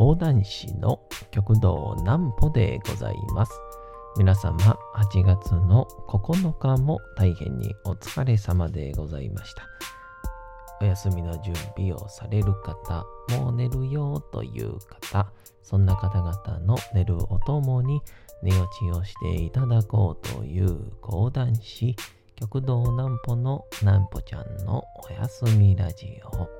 講談師の極道南歩でございます。皆様、8月の9日も大変にお疲れ様でございました。お休みの準備をされる方、もう寝るよという方、そんな方々の寝るおともに寝落ちをしていただこうという講談師、極道南歩の南歩ちゃんのお休みラジオ。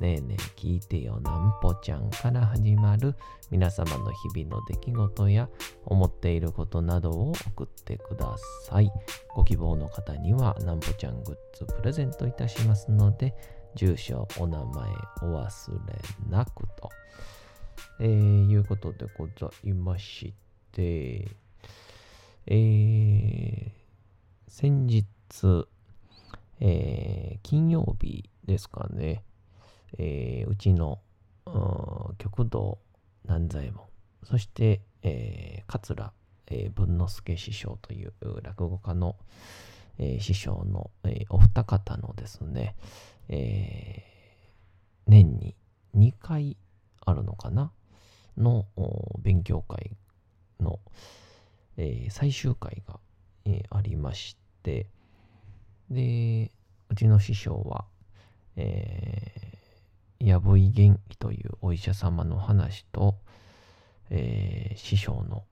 ねえねえ聞いてよなんぽちゃんから始まる皆様の日々の出来事や思っていることなどを送ってください。ご希望の方にはなんぽちゃんグッズプレゼントいたしますので、住所、お名前お忘れなくと。えー、いうことでございまして、えー、先日、えー、金曜日ですかね、えーうちのうん。極道南左衛門、そして、えー桂、えー文之助師匠という落語家の、えー師匠の、えーお二方のですね、えー年に2回あるのかな？のお勉強会の、えー最終回が、えーありまして、で、うちの師匠は、えー、やぶい元気というお医者様の話と、えー師匠の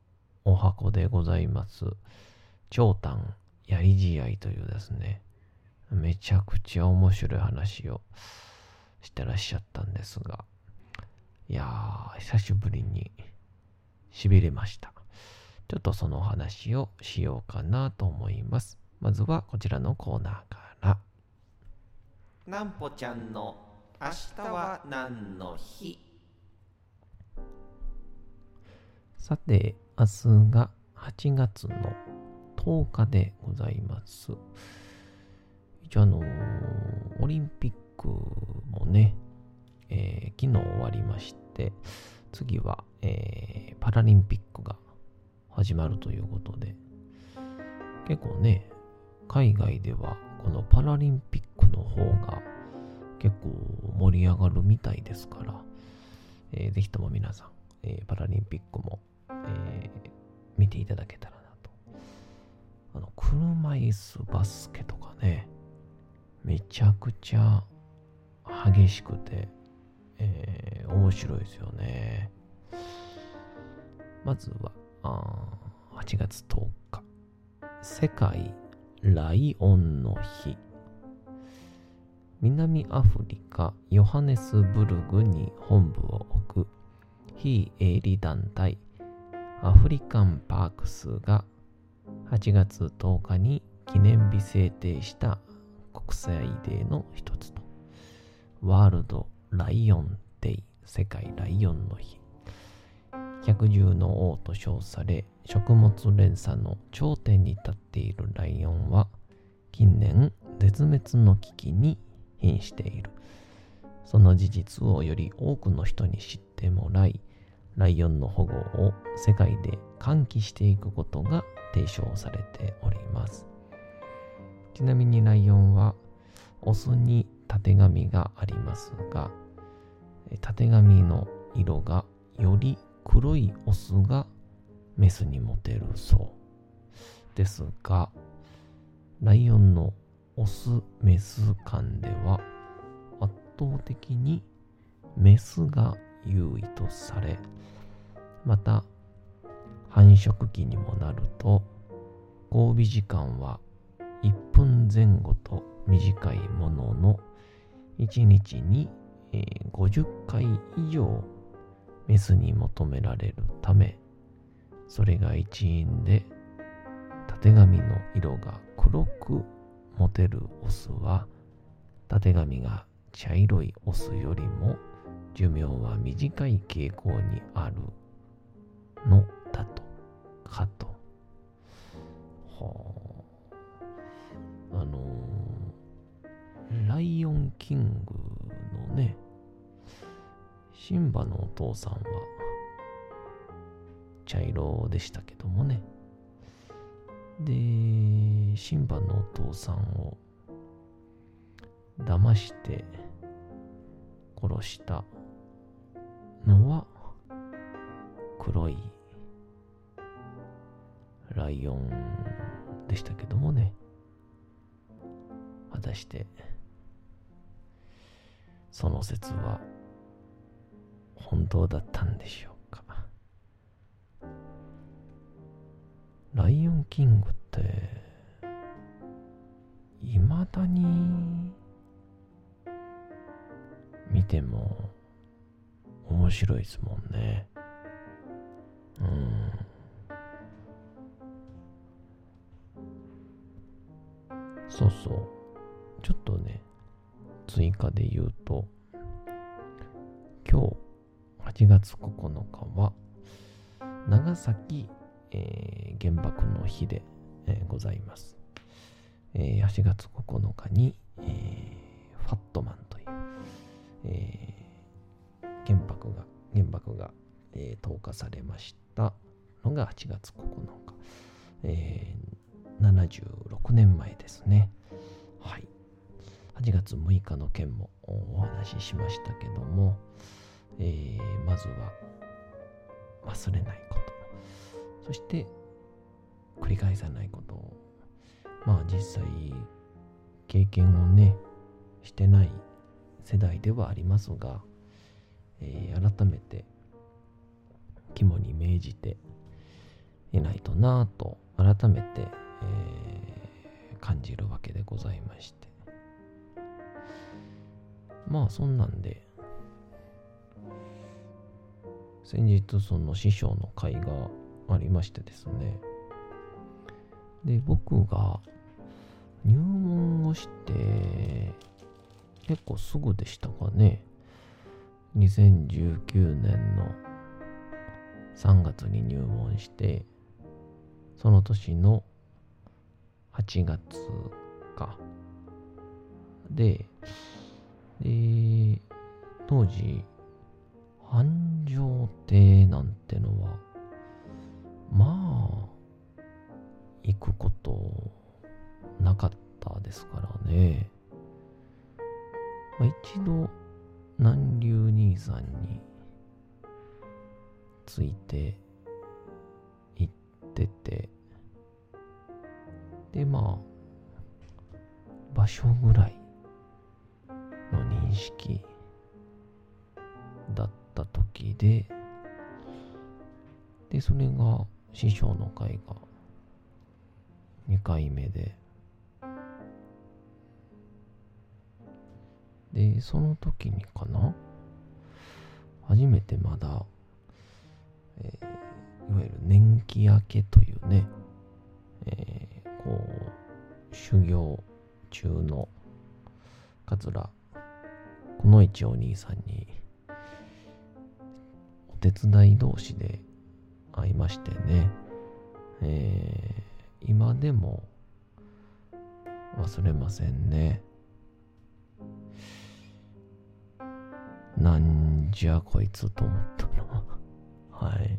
お箱でございます、長短やり試合というですね、めちゃくちゃ面白い話をしてらっしゃったんですが、いやー、久しぶりに痺れました。ちょっとその話をしようかなと思います。まずはこちらのコーナーから。なんぽちゃんの明日は何の日？さて、明日が8月の10日でございます。一応あのーオリンピックもね、えー昨日終わりまして、次は、えーパラリンピックが始まるということで、結構ね、海外ではこのパラリンピックの方が結構盛り上がるみたいですから、えーぜひとも皆さん、えーパラリンピックも、えー見ていただけたらなと。あの、車椅子バスケとかね、めちゃくちゃ激しくて、えー面白いですよね。まずは、あ8月10日、世界ライオンの日。南アフリカ・ヨハネスブルグに本部を置く。非営利団体。アフリカンパークスが8月10日に記念日制定した国際デーの一つと。ワールドライオンデイ世界ライオンの日。百獣の王と称され食物連鎖の頂点に立っているライオンは近年絶滅の危機に瀕している。その事実をより多くの人に知ってもらいライオンの保護を世界で喚起していくことが提唱されております。ちなみにライオンはオスにたてがみがありますがたてがみの色がより黒いオスがメスにモテるそう。ですがライオンのオスメス間では圧倒的にメスが優位とされまた繁殖期にもなると交尾時間は1分前後と短いものの1日に50回以上メスに求められるためそれが一因でたてがみの色が黒く持てるオスはたてがみが茶色いオスよりも寿命は短い傾向にあるのだとかと。はあ。あのー、ライオンキングのね、シンバのお父さんは茶色でしたけどもね。で、シンバのお父さんを騙して殺したのは黒いライオンでしたけどもね。果たしてその説は本当だったんでしょう。ライオンキングっていまだに見ても面白いですもんね。うん。そうそう。ちょっとね、追加で言うと、今日8月9日は、長崎、えー、原爆の日で、えー、ございます。えー、8月9日に、えー、ファットマンという、えー、原爆が、原爆が、えー、投下されましたのが8月9日。えー、76年前ですね。はい。8月6日の件もお話ししましたけども、えー、まずは忘れないこと。そして繰り返さないことを。まあ実際経験をね、してない世代ではありますが、えー、改めて肝に銘じていないとなぁと改めて、えー、感じるわけでございましてまあそんなんで先日その師匠の会がありましてですねで僕が入門をして結構すぐでしたかね。2019年の3月に入門して、その年の8月か。で、で、当時、繁盛亭なんてのは、まあ、行くことなかったですからね。まあ、一度南流兄さんについて行っててでまあ場所ぐらいの認識だった時ででそれが師匠の会が2回目で。で、その時にかな初めてまだ、えー、いわゆる年季明けというね、えー、こう、修行中の桂この一お兄さんにお手伝い同士で会いましてね、えー、今でも忘れませんね。なんじゃこいつと思ったの はい。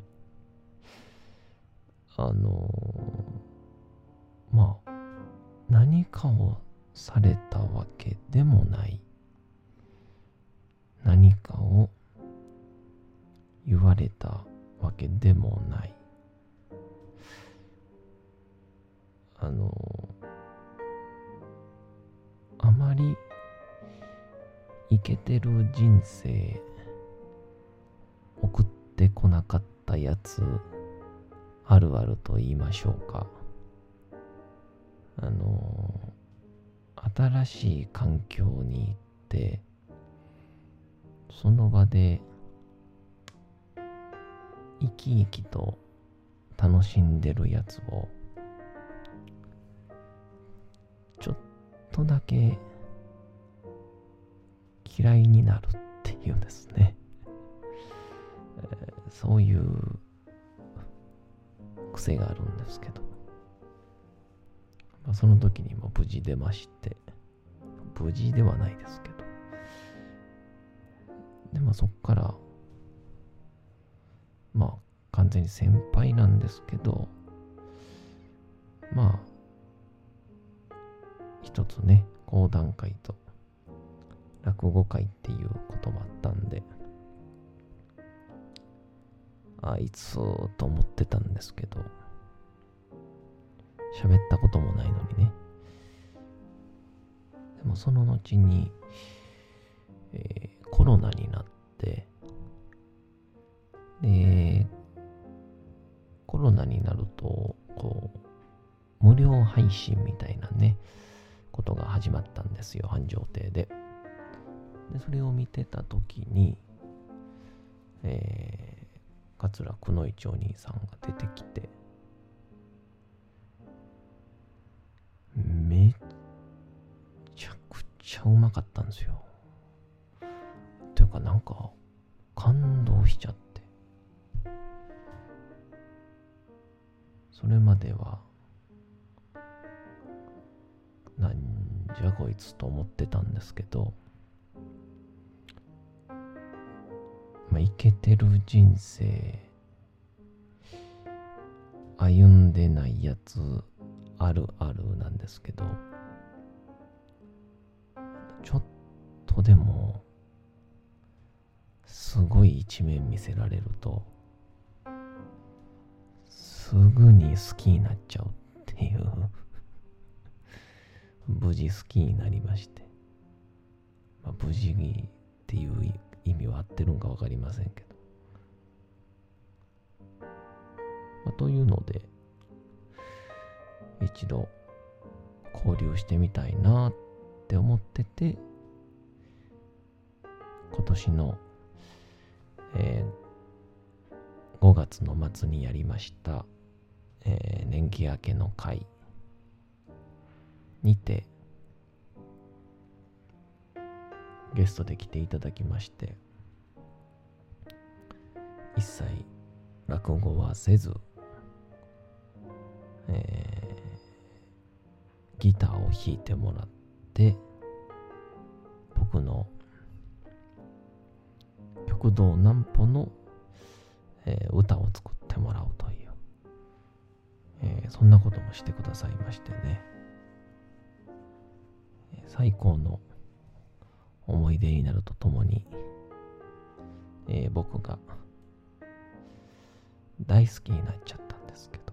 あのー、まあ、何かをされたわけでもない。何かを言われたわけでもない。あの、あまりイケてる人生送ってこなかったやつあるあると言いましょうかあの新しい環境に行ってその場で生き生きと楽しんでるやつをちょっとだけ嫌いになるっていうんですね。そういう癖があるんですけど、まあ、その時にも無事出まして、無事ではないですけど、で、まあそっから、まあ完全に先輩なんですけど、まあ、一つね、講談会と落語会っていうこともあったんで、あいつと思ってたんですけど、喋ったこともないのにね。でもその後に、えー、コロナになって、で、コロナになると、こう、無料配信みたいなね、ことが始まったんですよ、繁盛亭で。で、それを見てた時に、えー桂くのいちお兄さんが出てきて、めちゃくちゃうまかったんですよ。というかなんか感動しちゃって。それまでは、なんじゃこいつと思ってたんですけど、まあ、イケてる人生歩んでないやつあるあるなんですけどちょっとでもすごい一面見せられるとすぐに好きになっちゃうっていう無事好きになりまして、まあ、無事にっていう意味は合ってるんか分かりませんけど。まあ、というので、一度交流してみたいなって思ってて、今年の、えー、5月の末にやりました、えー、年季明けの会にて、ゲストで来ていただきまして、一切落語はせず、えー、ギターを弾いてもらって、僕の極道南歩の、えー、歌を作ってもらうという、えー、そんなこともしてくださいましてね、最高の思い出になるとともに、えー、僕が大好きになっちゃったんですけど、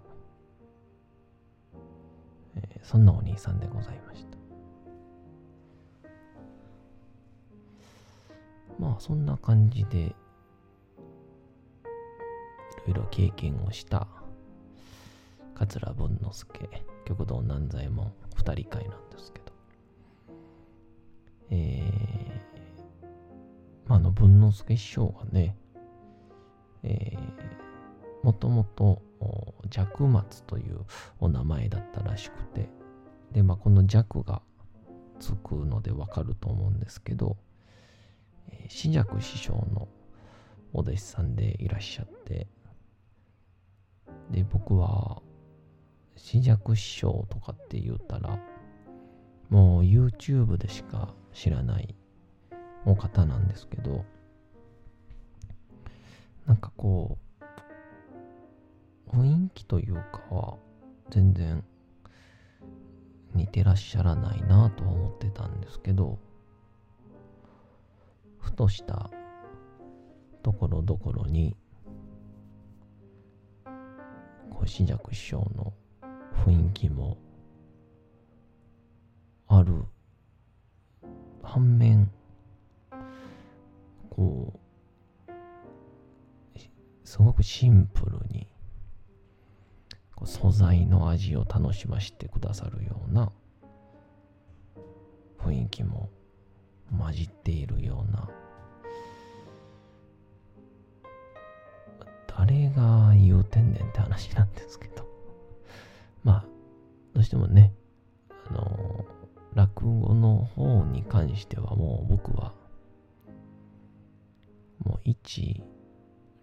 えー、そんなお兄さんでございました。まあそんな感じで、いろいろ経験をした桂文之助、極道南左衛門二人会なんですけど、えー、まあ、あの文之助師匠がね、えー、もともと弱松というお名前だったらしくて、で、まあ、この弱がつくのでわかると思うんですけど、えー、死弱師匠のお弟子さんでいらっしゃって、で、僕は、死弱師匠とかって言ったら、もう YouTube でしか知らないお方なんですけど、なんかこう、雰囲気というかは全然似てらっしゃらないなとは思ってたんですけどふとしたところどころに小尺師匠の雰囲気もある反面こうすごくシンプルに素材の味を楽しませてくださるような雰囲気も混じっているような誰が言うてんねんって話なんですけど。どうしてもねあの落語の方に関してはもう僕はもう一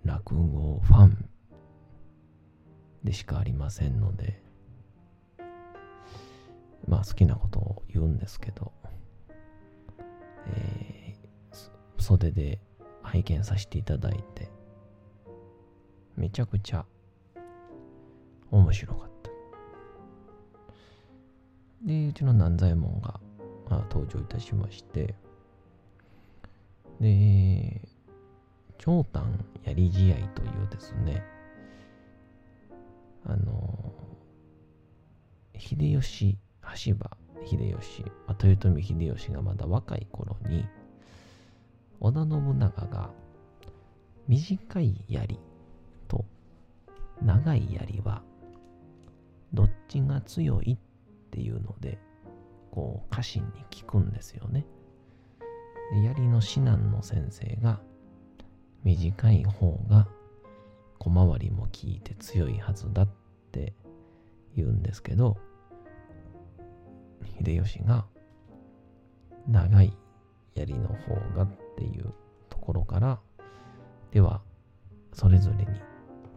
落語ファンでしかありませんので、まあ好きなことを言うんですけど、えー、袖で拝見させていただいて、めちゃくちゃ面白かった。で、うちの南左衛門が登場いたしまして、で、長短やり試合というですね、あの、秀吉、羽柴秀吉、まあ豊臣秀吉がまだ若い頃に、織田信長が短い槍と長い槍はどっちが強いっていうので、こう家臣に聞くんですよね。で槍の指南の先生が短い方が小回りも効いて強いはずだって言うんですけど秀吉が長い槍の方がっていうところからではそれぞれに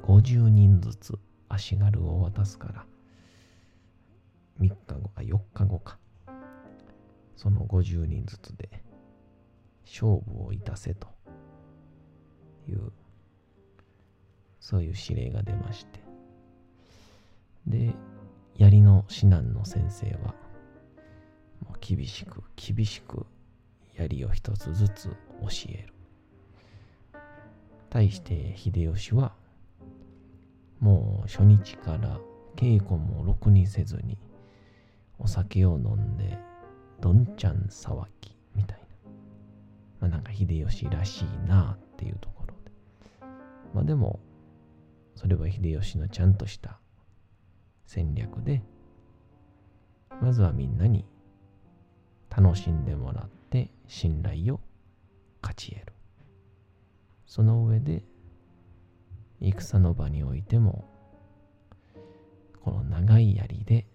50人ずつ足軽を渡すから3日後か4日後か。その50人ずつで勝負をいたせというそういう指令が出まして。で槍の指南の先生はもう厳しく厳しく槍を一つずつ教える。対して秀吉はもう初日から稽古もろくにせずにお酒を飲んでどんちゃん騒ぎみたいな。まあなんか秀吉らしいなっていうところで。まあでもそれは秀吉のちゃんとした戦略でまずはみんなに楽しんでもらって信頼を勝ち得る。その上で戦の場においてもこの長い槍で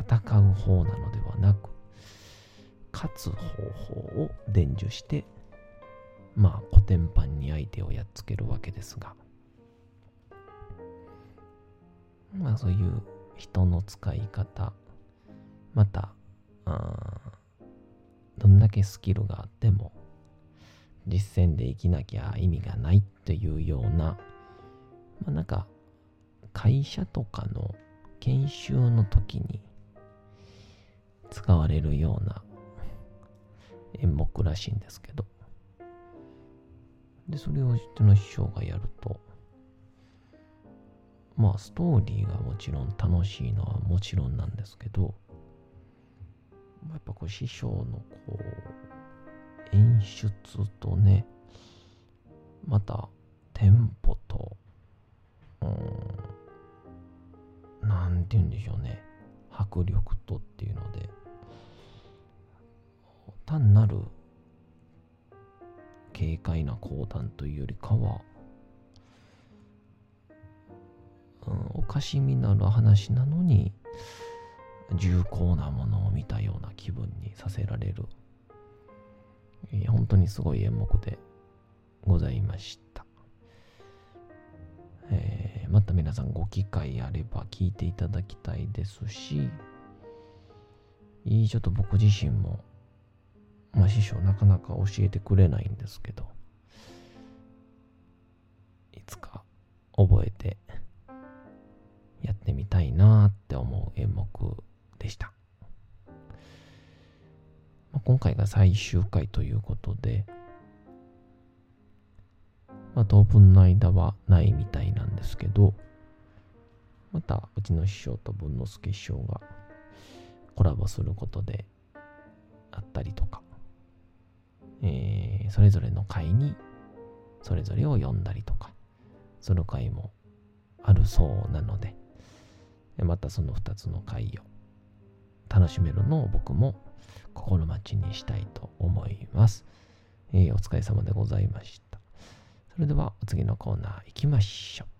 戦う方なのではなく勝つ方法を伝授してまあ古典版に相手をやっつけるわけですが。まあそういう人の使い方またどんだけスキルがあっても実践で生きなきゃ意味がないというようなまあなんか会社とかの研修の時に使われるような演目らしいんですけど。でそれをうちの師匠がやるとまあストーリーがもちろん楽しいのはもちろんなんですけどやっぱこう師匠のこう演出とねまたテンポとうんなんて言うんでしょうね。迫力とっていうので。単なる軽快な講談というよりかは、うん、おかしみなる話なのに重厚なものを見たような気分にさせられる、えー、本当にすごい演目でございました、えー、また皆さんご機会あれば聞いていただきたいですしちょっと僕自身もまあ師匠なかなか教えてくれないんですけど、いつか覚えてやってみたいなって思う演目でした。まあ、今回が最終回ということで、まあ、当分の間はないみたいなんですけど、またうちの師匠と文之助師匠がコラボすることであったりとか、えー、それぞれの会にそれぞれを読んだりとかする会もあるそうなのでまたその2つの会を楽しめるのを僕も心待ちにしたいと思います、えー、お疲れ様でございました。それではお次のコーナー行きましょう。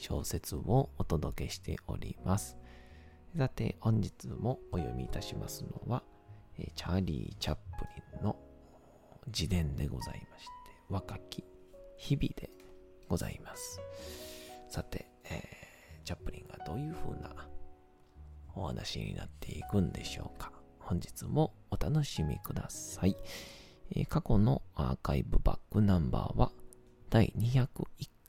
小説をお届けしております。さて、本日もお読みいたしますのは、チャーリー・チャップリンの自伝でございまして、若き日々でございます。さて、えー、チャップリンがどういう風なお話になっていくんでしょうか。本日もお楽しみください。えー、過去のアーカイブバックナンバーは第201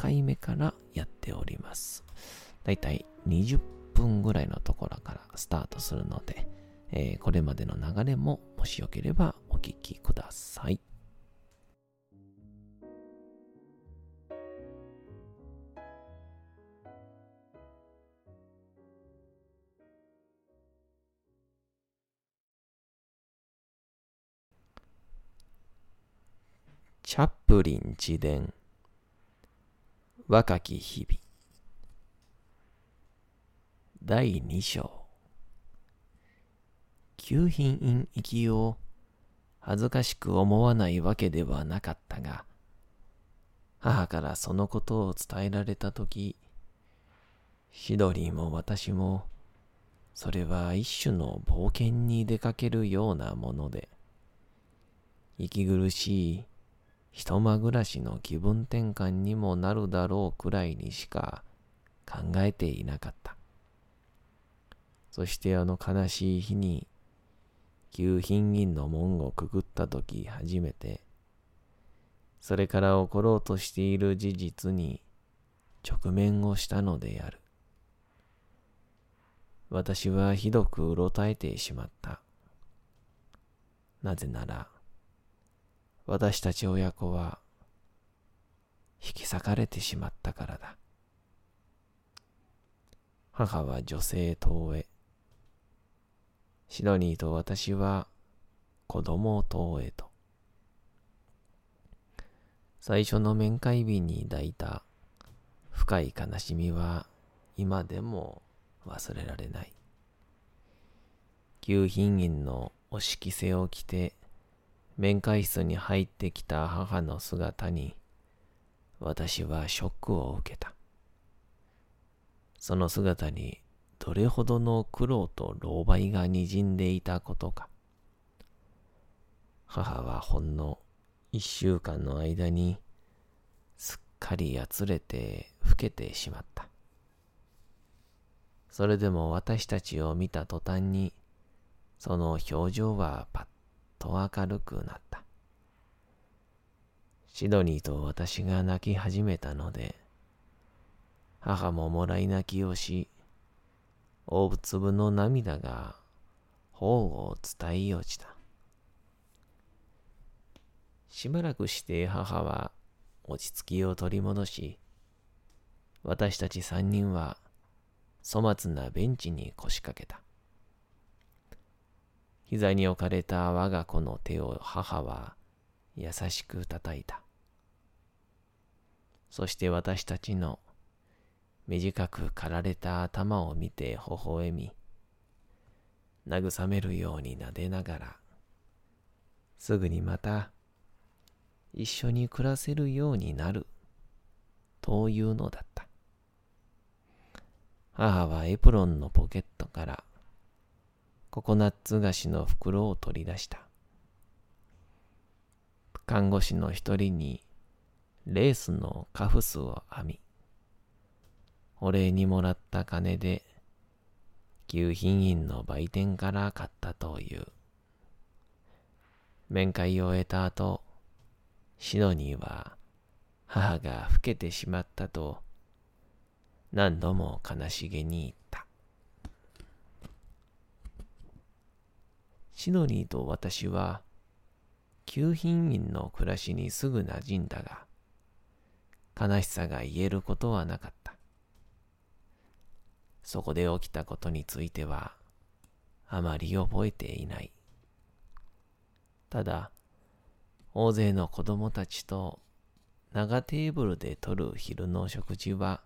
回目からやっております。だいたい20分ぐらいのところからスタートするので、えー、これまでの流れももしよければお聞きください。チャップリン自伝若き日々。第2章。旧品院行きを恥ずかしく思わないわけではなかったが母からそのことを伝えられたときシドリーも私もそれは一種の冒険に出かけるようなもので息苦しい一間暮らしの気分転換にもなるだろうくらいにしか考えていなかった。そしてあの悲しい日に、旧品銀の門をくぐったとき初めて、それから起ころうとしている事実に直面をしたのである。私はひどくうろたえてしまった。なぜなら、私たち親子は引き裂かれてしまったからだ。母は女性党へ。シドニーと私は子供党へと。最初の面会日に抱いた深い悲しみは今でも忘れられない。旧品院のお色せを着て面会室に入ってきた母の姿に、私はショックを受けた。その姿にどれほどの苦労と狼狽が滲んでいたことか。母はほんの一週間の間にすっかりやつれて老けてしまった。それでも私たちを見た途端にその表情はパッと明るくなった。シドニーと私が泣き始めたので、母ももらい泣きをし、大粒の涙が頬を伝え落ちた。しばらくして母は落ち着きを取り戻し、私たち三人は粗末なベンチに腰掛けた。膝に置かれた我が子の手を母は優しく叩いた。そして私たちの短く刈られた頭を見て微笑み、慰めるように撫でながら、すぐにまた一緒に暮らせるようになるというのだった。母はエプロンのポケットからココナッツ菓子の袋を取り出した。看護師の一人にレースのカフスを編み、お礼にもらった金で、旧品院の売店から買ったという。面会を終えた後、シドニーは母が老けてしまったと何度も悲しげに言った。シドニーと私は、旧品民の暮らしにすぐ馴染んだが、悲しさが言えることはなかった。そこで起きたことについては、あまり覚えていない。ただ、大勢の子供たちと長テーブルでとる昼の食事は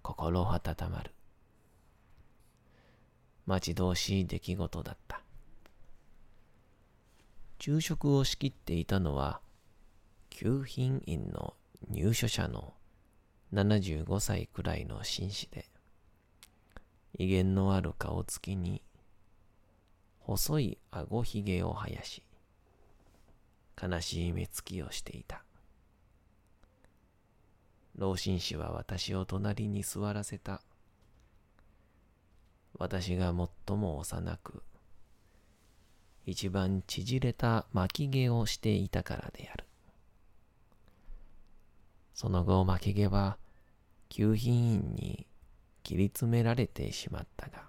心温まる。待ち遠しい出来事だった。昼食を仕切っていたのは、旧品院の入所者の75歳くらいの紳士で、威厳のある顔つきに、細い顎ひげを生やし、悲しい目つきをしていた。老紳士は私を隣に座らせた。私が最も幼く、一番縮れた巻き毛をしていたからである。その後巻き毛は、旧品員に切り詰められてしまったが、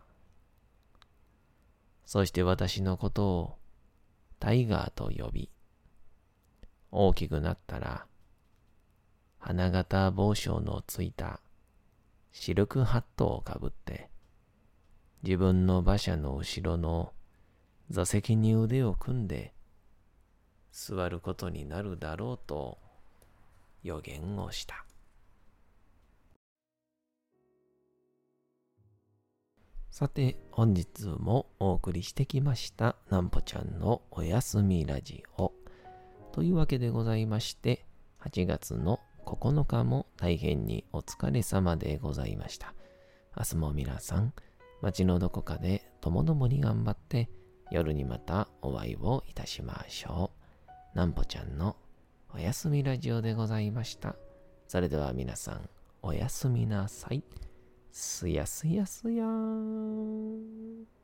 そして私のことをタイガーと呼び、大きくなったら、花形帽子のついたシルクハットをかぶって、自分の馬車の後ろの座席に腕を組んで座ることになるだろうと予言をした。さて、本日もお送りしてきました、なんぽちゃんのおやすみラジオ。というわけでございまして、8月の9日も大変にお疲れ様でございました。明日も皆さん、街のどこかでともどもに頑張って夜にまたお会いをいたしましょう。なんぽちゃんのおやすみラジオでございました。それでは皆さん、おやすみなさい。すやすやすやーん。